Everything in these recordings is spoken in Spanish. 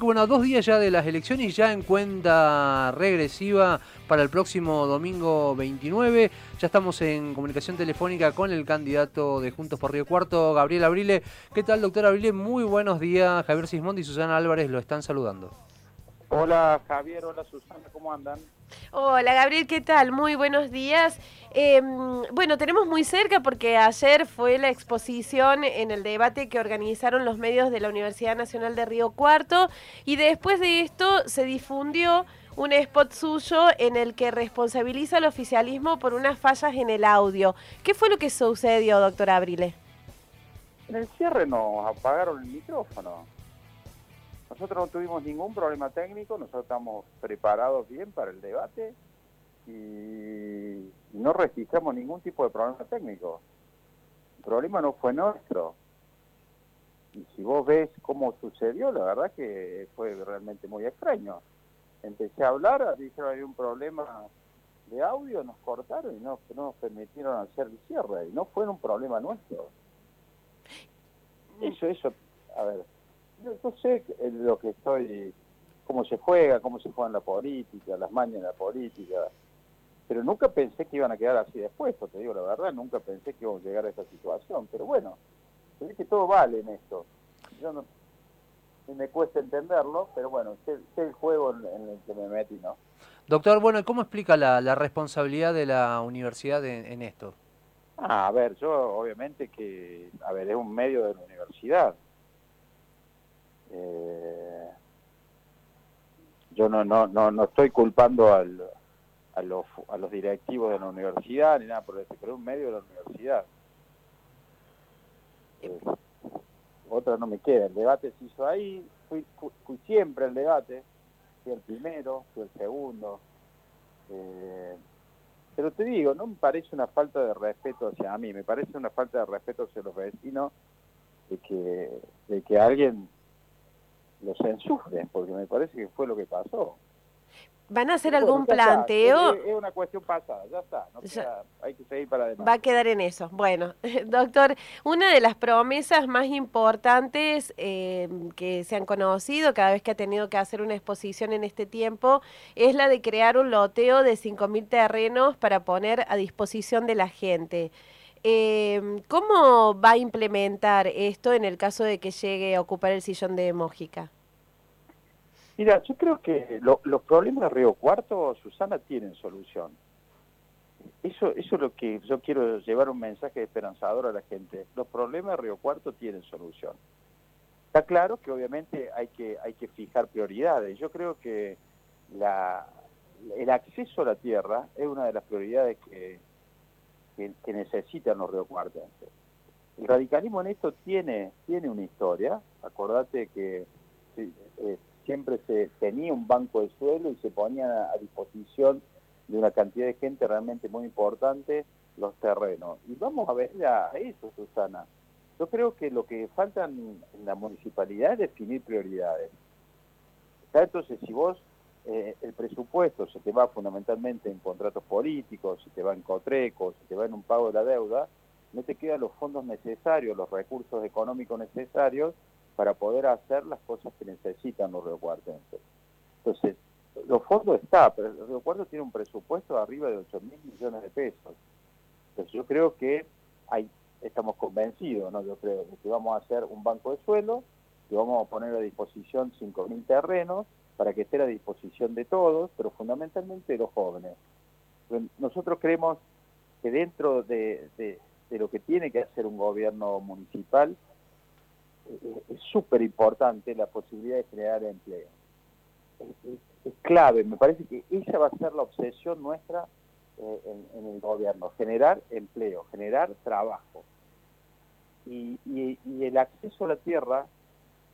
Bueno, dos días ya de las elecciones, ya en cuenta regresiva para el próximo domingo 29. Ya estamos en comunicación telefónica con el candidato de Juntos por Río Cuarto, Gabriel Abrile. ¿Qué tal, doctor Abrile? Muy buenos días. Javier Sismondi y Susana Álvarez lo están saludando. Hola Javier, hola Susana, ¿cómo andan? Hola Gabriel, ¿qué tal? Muy buenos días. Em, bueno, tenemos muy cerca porque ayer fue la exposición en el debate que organizaron los medios de la Universidad Nacional de Río Cuarto y después de esto se difundió un spot suyo en el que responsabiliza al oficialismo por unas fallas en el audio. ¿Qué fue lo que sucedió, doctor Abrile? En el cierre nos apagaron el micrófono. Nosotros no tuvimos ningún problema técnico, nosotros estamos preparados bien para el debate y no registramos ningún tipo de problema técnico. El problema no fue nuestro. Y si vos ves cómo sucedió, la verdad que fue realmente muy extraño. Empecé a hablar, dijeron hay un problema de audio, nos cortaron y no, no nos permitieron hacer el cierre. Y no fue un problema nuestro. Eso, eso, a ver, yo, sé lo que estoy, cómo se juega, cómo se juega en la política, las mañas de la política, pero nunca pensé que iban a quedar así después, te digo la verdad, nunca pensé que íbamos a llegar a esta situación, pero bueno, es que todo vale en esto. Yo no, me cuesta entenderlo, pero bueno, sé, el juego en, el que me metí, ¿no? Doctor, bueno, ¿cómo explica la, responsabilidad de la universidad en, esto? Ah, a ver, yo obviamente que, a ver, es un medio de la universidad. Eh, yo no, no, no, no estoy culpando al, a, los, a los directivos de la universidad ni nada por eso, pero un medio de la universidad. Eh, otra no me queda, el debate se hizo ahí, fui, fui, siempre el debate, fui el primero, fui el segundo. Eh, pero te digo, no me parece una falta de respeto hacia mí, me parece una falta de respeto hacia los vecinos de que, de que alguien los ensufren, porque me parece que fue lo que pasó. ¿Van a hacer algún planteo? Es, una cuestión pasada, ya está. hay que seguir para adelante. Va a quedar en eso. Bueno, doctor, una de las promesas más importantes eh, que se han conocido cada vez que ha tenido que hacer una exposición en este tiempo es la de crear un loteo de 5.000 terrenos para poner a disposición de la gente. Eh, ¿Cómo va a implementar esto en el caso de que llegue a ocupar el sillón de Mójica? Mira, yo creo que los problemas de Río Cuarto, Susana, tienen solución. Eso, eso es lo que yo quiero llevar un mensaje esperanzador a la gente. Los problemas de Río Cuarto tienen solución. Está claro que obviamente hay que, hay que fijar prioridades. Yo creo que la, el acceso a la tierra es una de las prioridades que, que, necesitan los riocuartenses. El radicalismo en esto tiene, tiene una historia, acordate que eh, siempre se tenía un banco de suelo y se ponía a disposición de una cantidad de gente realmente muy importante los terrenos. Y vamos a ver a eso, Susana. Yo creo que lo que falta en la municipalidad es definir prioridades. Entonces, si vos eh, el presupuesto se te va fundamentalmente en contratos políticos, se te va en cotrecos, se te va en un pago de la deuda, no te quedan los fondos necesarios, los recursos económicos necesarios para poder hacer las cosas que necesitan los riocuartenses. Entonces, los fondos están, pero el Río Cuarto tiene un presupuesto de arriba de 8 mil millones de pesos. Entonces yo creo que hay, estamos convencidos, ¿no? Yo creo que vamos a hacer un banco de suelo, que vamos a poner a disposición 5 mil terrenos, para que esté a disposición de todos, pero fundamentalmente de los jóvenes. Nosotros creemos que dentro de, lo que tiene que hacer un gobierno municipal, eh, es súper importante la posibilidad de generar empleo. Es, clave, me parece que esa va a ser la obsesión nuestra eh, en, el gobierno, generar empleo, generar trabajo. y el acceso a la tierra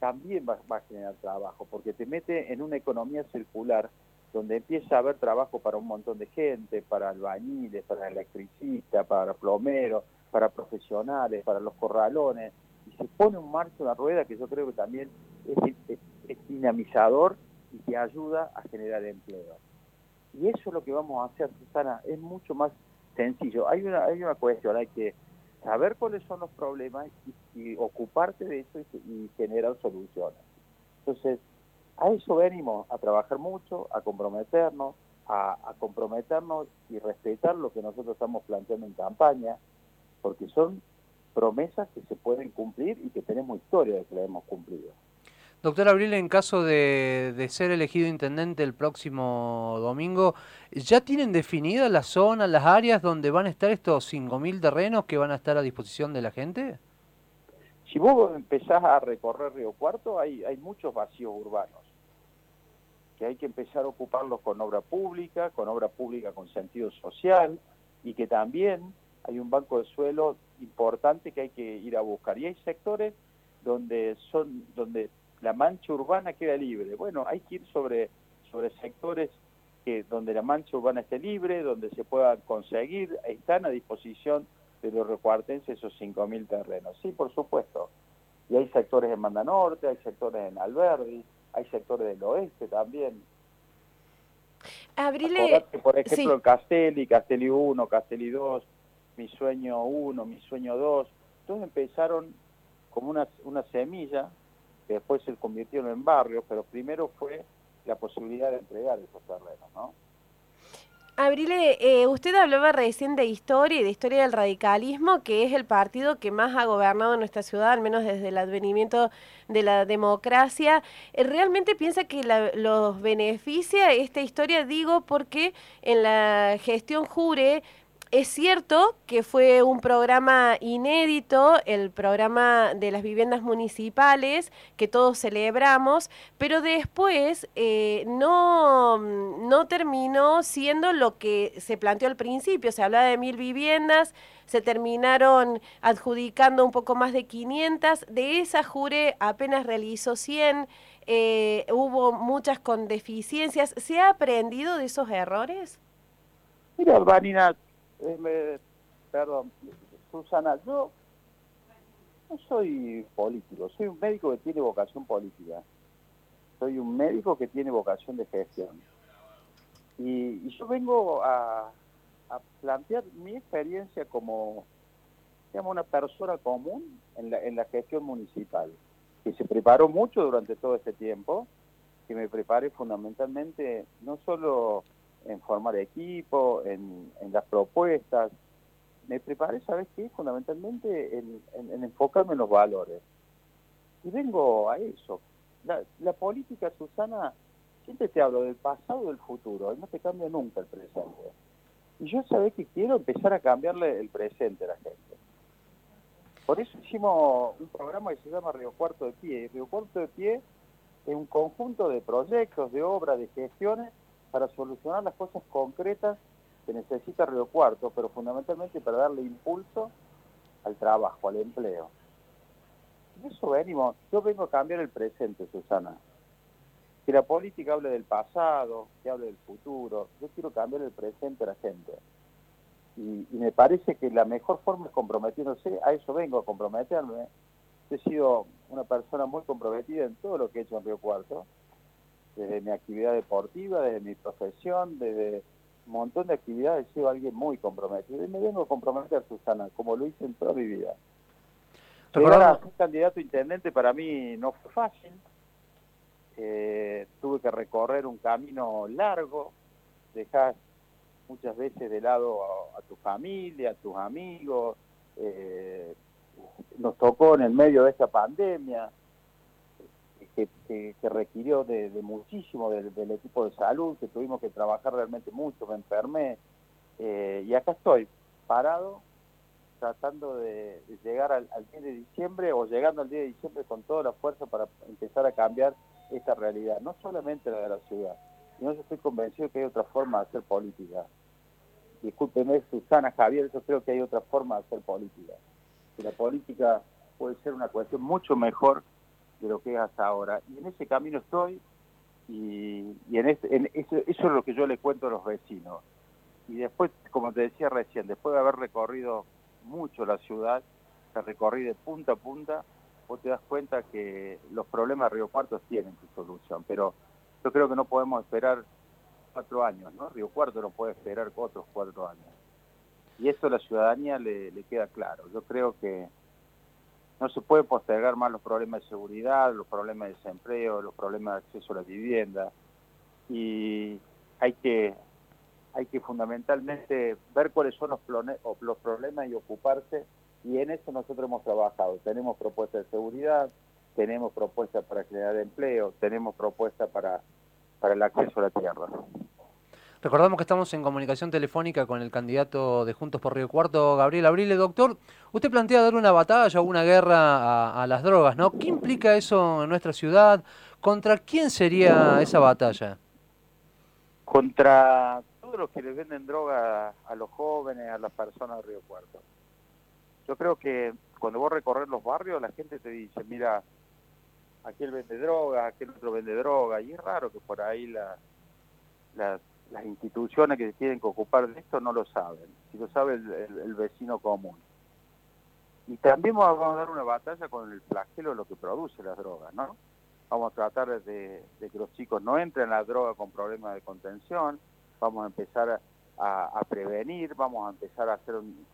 también va, a generar trabajo, porque te mete en una economía circular donde empieza a haber trabajo para un montón de gente, para albañiles, para electricistas, para plomeros, para profesionales, para los corralones, y se pone en marcha una rueda que yo creo que también es, dinamizador y que ayuda a generar empleo. Y eso es lo que vamos a hacer, Susana, es mucho más sencillo. Hay una, hay una cuestión, hay que saber cuáles son los problemas y, ocuparte de eso y, generar soluciones. Entonces, a eso venimos, a trabajar mucho, a comprometernos, a, comprometernos y respetar lo que nosotros estamos planteando en campaña, porque son promesas que se pueden cumplir y que tenemos historia de que las hemos cumplido. Doctor Abril, en caso de, de, ser elegido intendente el próximo domingo, ¿ya tienen definidas las zonas, las áreas donde van a estar estos 5.000 terrenos que van a estar a disposición de la gente? Si vos empezás a recorrer Río Cuarto, hay, hay muchos vacíos urbanos, que hay que empezar a ocuparlos con obra pública, con obra pública con sentido social, y que también hay un banco de suelo importante que hay que ir a buscar. Y hay sectores donde son donde la mancha urbana queda libre. Bueno, hay que ir sobre, sobre sectores que donde la mancha urbana esté libre, donde se pueda conseguir, están a disposición de los recuartenses esos 5.000 terrenos. Sí, por supuesto. Y hay sectores en Manda Norte, hay sectores en Alberdi, hay sectores del oeste también. Abrile... por ejemplo, sí. Castelli, Castelli 1, Castelli 2, Mi Sueño 1, Mi Sueño 2, todos empezaron como una, una semilla que después se convirtieron en barrios, pero primero fue la posibilidad de entregar esos terrenos, ¿no? Abrile, eh, usted hablaba recién de historia y de historia del radicalismo, que es el partido que más ha gobernado nuestra ciudad, al menos desde el advenimiento de la democracia. Eh, ¿Realmente piensa que la, los beneficia esta historia? Digo porque en la gestión Jure es cierto que fue un programa inédito, el programa de las viviendas municipales, que todos celebramos, pero después eh, no, no terminó siendo lo que se planteó al principio. Se hablaba de mil viviendas, se terminaron adjudicando un poco más de 500. De esa Jure apenas realizó 100. Eh, hubo muchas con deficiencias. ¿Se ha aprendido de esos errores? Mira, Vanina, perdón, Susana, yo no soy político, soy un médico que tiene vocación política. Soy un médico que tiene vocación de gestión. Y, yo vengo a, a, plantear mi experiencia como digamos, una persona común en la, en la gestión municipal, que se preparó mucho durante todo este tiempo, que me preparé fundamentalmente no solo en formar equipo, en, en las propuestas. Me preparé, ¿sabes qué? Fundamentalmente en, en, en, enfocarme en los valores. Y vengo a eso. La, política, Susana, siempre te hablo del pasado y del futuro, y no te cambia nunca el presente. Y yo sabés que quiero empezar a cambiarle el presente a la gente. Por eso hicimos un programa que se llama Río Cuarto de Pie. Río Cuarto de Pie es un conjunto de proyectos, de obras, de gestiones para solucionar las cosas concretas que necesita Río Cuarto, pero fundamentalmente para darle impulso al trabajo, al empleo. Y eso venimos, yo vengo a cambiar el presente, Susana. Que la política hable del pasado, que hable del futuro, yo quiero cambiar el presente a la gente. Y, y me parece que la mejor forma es comprometiéndose, a eso vengo a comprometerme. He sido una persona muy comprometida en todo lo que he hecho en Río Cuarto, desde mi actividad deportiva, desde mi profesión, desde un montón de actividades, he sido alguien muy comprometido. Y me vengo a comprometer, Susana, como lo hice en toda mi vida. Llegar a ser candidato a intendente para mí no fue fácil. Eh, tuve que recorrer un camino largo, dejar muchas veces de lado a, a tu familia, a tus amigos. Eh, nos tocó en el medio de esta pandemia, que, que, que requirió de, de muchísimo del, del, equipo de salud, que tuvimos que trabajar realmente mucho, me enfermé, eh, y acá estoy, parado, tratando de, llegar al, al, 10 de diciembre o llegando al 10 de diciembre con toda la fuerza para empezar a cambiar esta realidad, no solamente la de la ciudad, sino yo estoy convencido que hay otra forma de hacer política. Discúlpeme, Susana, Javier, yo creo que hay otra forma de hacer política. Que la política puede ser una cuestión mucho mejor de lo que es hasta ahora. Y en ese camino estoy y, y en, este, en eso, eso, es lo que yo le cuento a los vecinos. Y después, como te decía recién, después de haber recorrido mucho la ciudad, que recorrí de punta a punta, vos te das cuenta que los problemas de Río Cuarto tienen su solución, pero yo creo que no podemos esperar cuatro años, ¿no? Río Cuarto no puede esperar otros cuatro años. Y eso a la ciudadanía le queda claro. Yo creo que no se puede postergar más los problemas de seguridad, los problemas de desempleo, los problemas de acceso a la vivienda y hay que hay que fundamentalmente ver cuáles son los, los problemas y ocuparse y en eso nosotros hemos trabajado. Tenemos propuestas de seguridad, tenemos propuestas para generar empleo, tenemos propuestas para, para el acceso a la tierra. Recordamos que estamos en comunicación telefónica con el candidato de Juntos por Río Cuarto, Gabriel Abrile. Doctor, usted plantea dar una batalla o una guerra a, las drogas, ¿no? ¿Qué implica eso en nuestra ciudad? ¿Contra quién sería esa batalla? Contra todos los que les venden droga a los jóvenes, a las personas de Río Cuarto. Yo creo que cuando vos recorres los barrios, la gente te dice, mira, aquel vende droga, aquel otro vende droga, y es raro que por ahí la, las instituciones que tienen que ocupar de esto no lo saben, si lo sabe el, vecino común. Y también vamos a dar una batalla con el flagelo de lo que produce las drogas, ¿no? Vamos a tratar de, que los chicos no entren en la droga con problemas de contención, vamos a empezar a, prevenir, vamos a empezar a hacer un,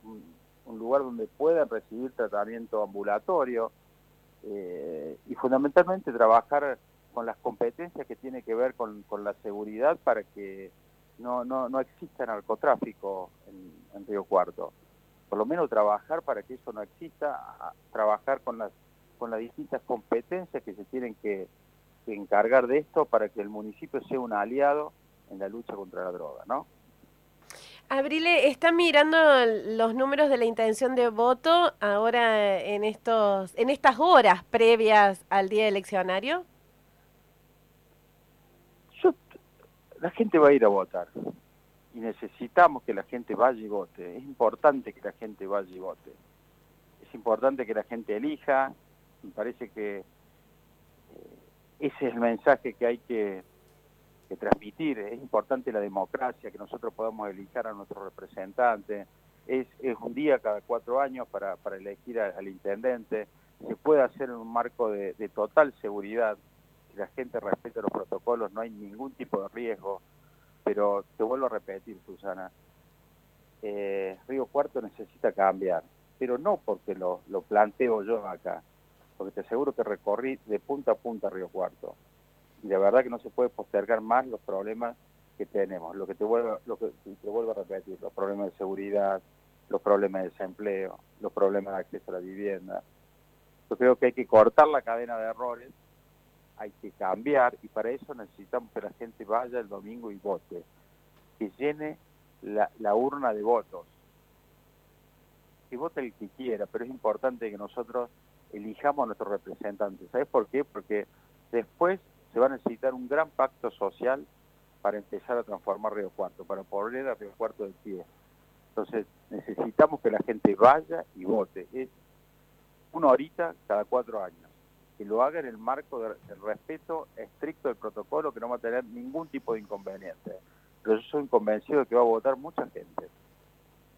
un lugar donde puedan recibir tratamiento ambulatorio, eh, y fundamentalmente trabajar con las competencias que tiene que ver con, la seguridad para que no, no, no exista narcotráfico en, Río Cuarto. Por lo menos trabajar para que eso no exista, trabajar con las, con las distintas competencias que se tienen que, encargar de esto para que el municipio sea un aliado en la lucha contra la droga, ¿no? Abrile, ¿está mirando los números de la intención de voto ahora en estos en estas horas previas al día eleccionario? La gente va a ir a votar y necesitamos que la gente vaya y vote. Es importante que la gente vaya y vote. Es importante que la gente elija. Me parece que eh, ese es el mensaje que hay que transmitir. Es importante la democracia, que nosotros podamos elegir a nuestros representantes. Es, un día cada cuatro años para, para elegir al intendente. Se puede hacer en un marco de, total seguridad. La gente respeta los protocolos, no hay ningún tipo de riesgo. Pero te vuelvo a repetir, Susana, eh, Río Cuarto necesita cambiar, pero no porque lo, lo planteo yo acá, porque te aseguro que recorrí de punta a punta Río Cuarto y de verdad que no se puede postergar más los problemas que tenemos. Lo que te vuelvo, lo que te vuelvo a repetir, los problemas de seguridad, los problemas de desempleo, los problemas de acceso a la vivienda. Yo creo que hay que cortar la cadena de errores, hay que cambiar y para eso necesitamos que la gente vaya el domingo y vote, que llene la, urna de votos, que vote el que quiera, pero es importante que nosotros elijamos a nuestros representantes. ¿Sabes por qué? Porque después se va a necesitar un gran pacto social para empezar a transformar Río Cuarto, para poner a Río Cuarto de pie. Entonces necesitamos que la gente vaya y vote. Es una horita cada cuatro años. Que lo haga en el marco del respeto estricto del protocolo, que no va a tener ningún tipo de inconveniente. Pero yo soy convencido de que va a votar mucha gente.